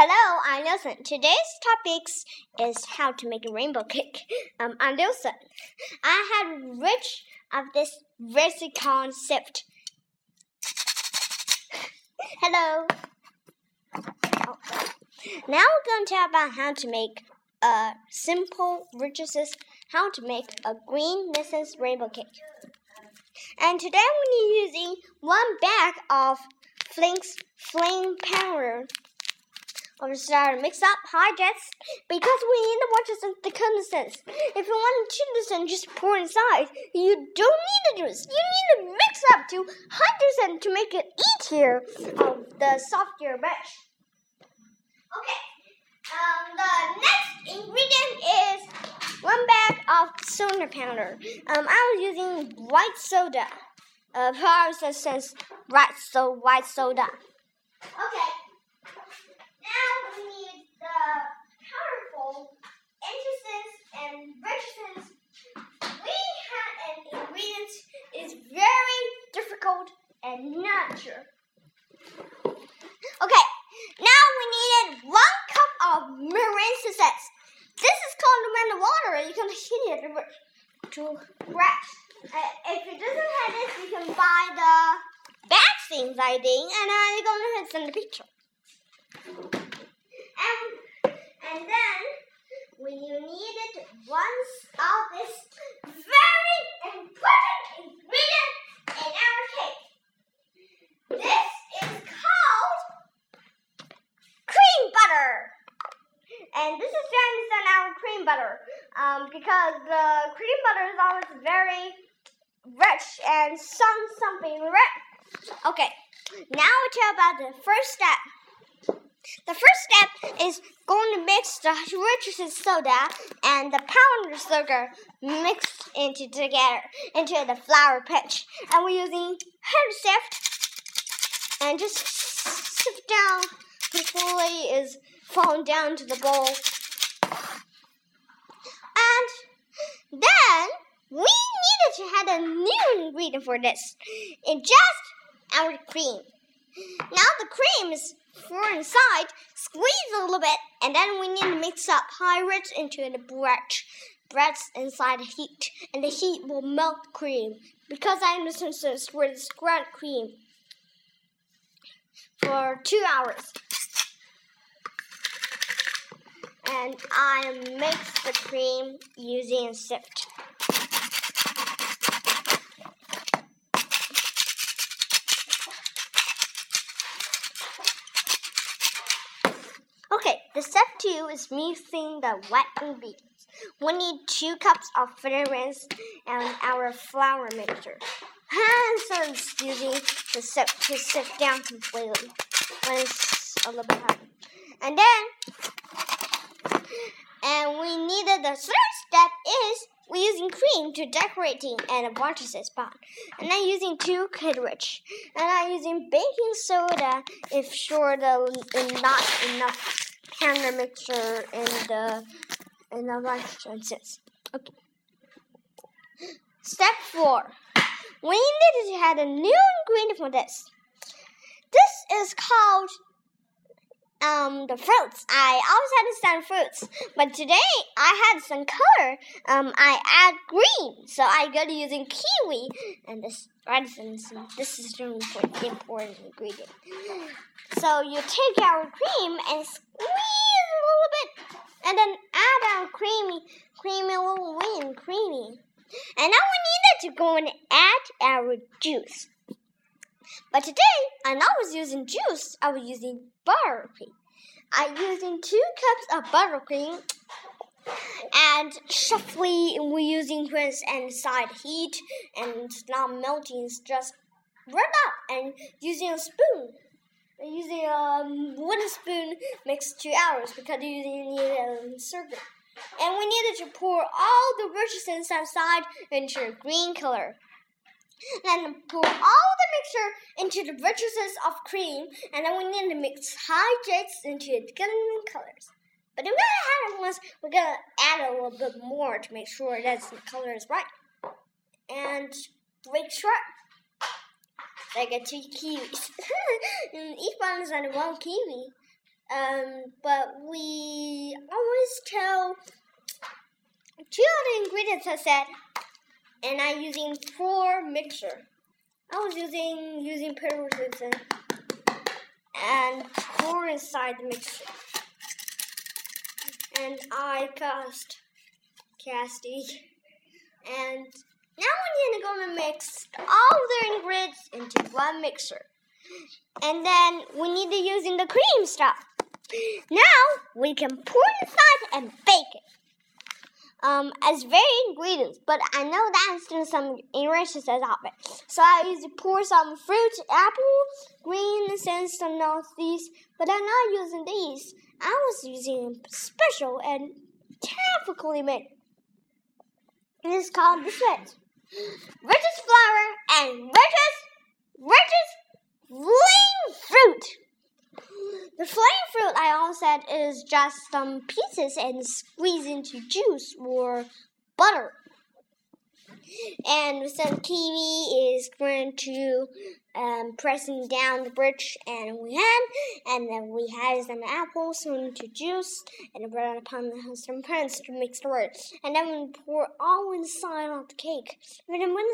Hello, I'm Nelson. Today's topics is how to make a rainbow cake. Um, I'm Nelson. I had rich of this recipe concept. Hello. Now we're going to talk about how to make a simple riches, how to make a green Mrs. rainbow cake. And today we're using one bag of Flink's flame powder or start to mix up hydrates because we need to watch this the consistency. If you want to this and just pour inside, you don't need the juice. You need to mix up to hydrogen to make it easier of the softer batch. Okay. Um, the next ingredient is one bag of soda powder. Um, I was using white soda. Uh, power says white so white soda. Okay. Now we need the powerful entrances and registers. We have an ingredient is very difficult and natural. Okay, now we needed one cup of marine success. This is called the water. You can heat it to scratch. Uh, if it doesn't have this, you can buy the bad things I think, and I'm gonna send the picture. And, and then we needed one of this very important ingredient in our cake. This is called cream butter. And this is to understand our cream butter um, because the cream butter is always very rich and some something rich. Okay, now we talk about the first step. The first step is going to mix the Richardson soda and the powdered sugar mixed into together into the flour pitch. And we're using hand sift and just sift down completely is falling down to the bowl. And then we needed to add a new ingredient for this. It just our cream. Now the cream is for inside, squeeze a little bit, and then we need to mix up pirates into the bread. Bread's inside the heat, and the heat will melt cream. Because I understand this, we're the spread cream for two hours. And I mix the cream using a sift. Two is mixing the wet ingredients. We need two cups of fragrance and our flour mixture. And so using the sift to sift down completely when it's a little bit heavy. And then, and we needed the third step is we're using cream to decorating and a varnish spot. And I'm using two rich. And I'm using baking soda if sure the not enough powder mixture in the in the rice instance. Okay. Step four. We need to add a new ingredient for this. This is called um the fruits. I always had to stand fruits, but today I had some color. Um, I add green, so I go to using kiwi and this radisson. This is really important, ingredient. So you take our cream and squeeze a little bit, and then add our creamy, creamy little wing, creamy. And now we needed to go and add our juice. But today, I'm not was using juice, I was using buttercream. I'm using two cups of buttercream and shuffly we're using this inside heat and it's not melting, it's just rub up and using a spoon. Using a wooden spoon makes two hours because you need um, a circle. And we needed to pour all the riches inside into a green color. Then pour all the mixture into the riches of cream, and then we need to mix hydrates into the green colors. But if we add it once, we're gonna add a little bit more to make sure that the color is right. And break short. I get two kiwis. each one is only one kiwi. Um, but we always tell two other ingredients I said, and I'm using pour mixture. I was using using paper peroxism and pour inside the mixture. And I cast Casty. And now we're gonna mix all the ingredients into one mixer. And then we need to use in the cream stuff. Now we can pour inside and bake it. Um, as very ingredients, but I know that's still some enriches as of it. So I used to pour some fruit, apple, green, and some these, but I'm not using these. I was using special and carefully made. It is called the sweat. Richest flour and richest, richest flame fruit. The flame fruit I all said is just some pieces and squeeze into juice or butter. And some kiwi is going to um, pressing down the bridge, and we had, and then we had some apples into juice, and it upon the some pans to mix the word, and then we pour all inside of the cake. And then when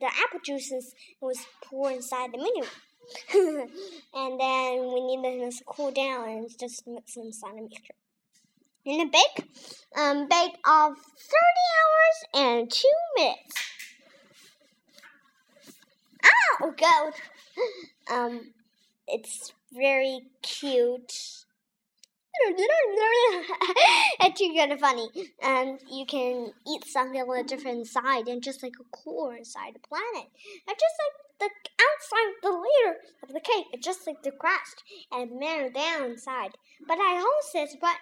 the apple juices was poured inside the middle. and then we need them to cool down and just mix them inside the mixture. And a bake, um, bake of 30 hours and 2 minutes. Oh, goat. Um, it's very cute. it's kind of funny. And you can eat something on a different side and just like a core inside the planet. And just like the outside, the layer of the cake, it's just like the crust and melted down inside. But I also said, but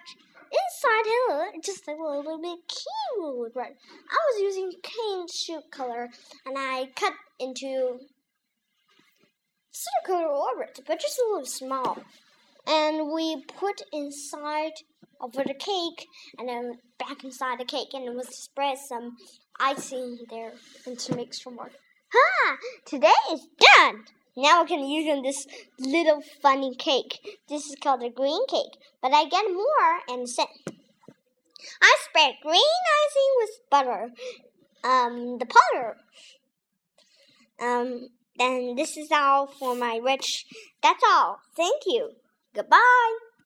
inside here, it's just like a little bit cute. Right? I was using cane shoot color and I cut into circular orbit, but just a little small. And we put inside over the cake and then back inside the cake and it was spread some icing there and to make some more. Ha! Today is done! Now we can use in this little funny cake. This is called a green cake, but I get more and sent. I spread green icing with butter. Um, the powder. Um, then this is all for my rich. That's all. Thank you. Goodbye.